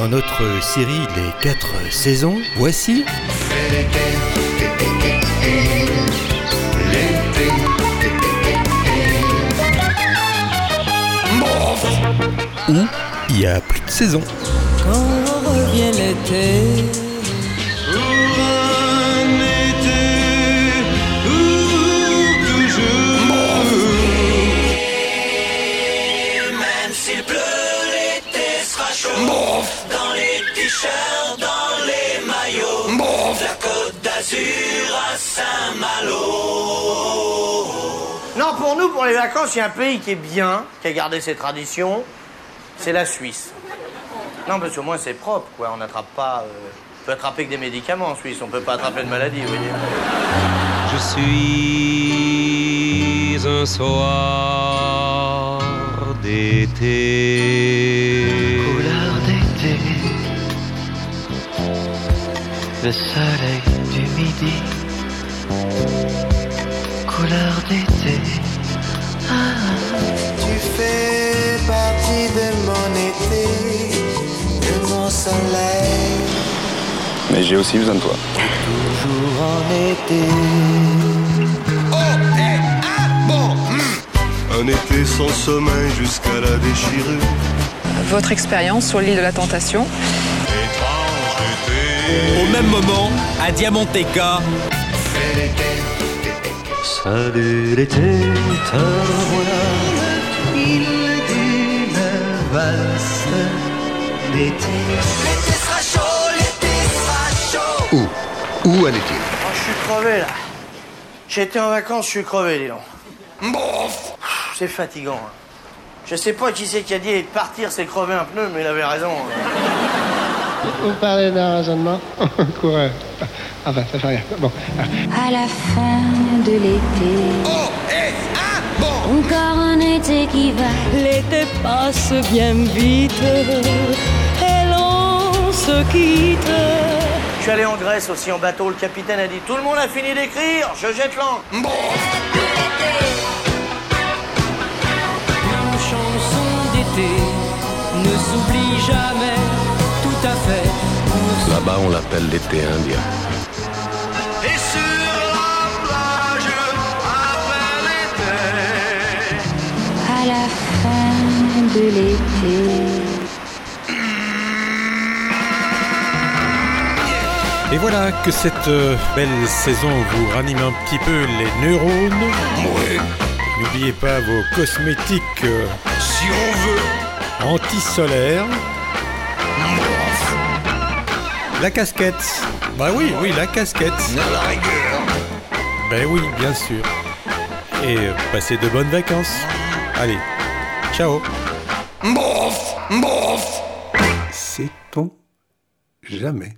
dans notre série Les 4 saisons, voici où il n'y a plus de saison. Quand revient l'été, Dans les t-shirts, dans les maillots. La côte d'Azur à Saint-Malo. Non, pour nous, pour les vacances, il y a un pays qui est bien, qui a gardé ses traditions, c'est la Suisse. Non, parce qu'au moins c'est propre, quoi. On n'attrape pas. euh, On peut attraper que des médicaments en Suisse, on peut pas attraper de maladie, vous voyez. Je suis un soir d'été. couleur d'été, le soleil du midi, couleur d'été. Tu fais partie de mon été, de mon soleil. Mais j'ai aussi besoin de toi. Toujours en été. Un été sans sommeil jusqu'à la déchirure. Votre expérience sur l'île de la Tentation. Au même moment, à Diamanteca, Salut l'été, te voilà, il d'une valse d'été. L'été sera chaud, l'été sera chaud. Où? Où allait-il Oh, je suis crevé, là. J'étais en vacances, je suis crevé, dis donc. Pff, C'est fatigant. hein. Je sais pas qui c'est qui a dit partir, c'est crever un pneu, mais il avait raison. hein. Vous parlez d'un raisonnement? Coureur. Enfin, ça fait rien. Bon. À la fin de l'été. Encore un été qui va. l'été passe bien vite et l'on se quitte. Je suis allé en Grèce aussi en bateau, le capitaine a dit Tout le monde a fini d'écrire, je jette l'ancre. Une ne s'oublie jamais tout à fait. Là-bas, on l'appelle l'été indien. Et sur la plage, après l'été. À la fin de l'été. Et voilà que cette euh, belle saison vous ranime un petit peu les neurones. N'oubliez pas vos cosmétiques euh, Si on veut. anti-solaires. La casquette. Bah oui, oui, la casquette. À la rigueur. Ben oui, bien sûr. Et euh, passez de bonnes vacances. Allez, ciao. Bof, bof. Sait-on jamais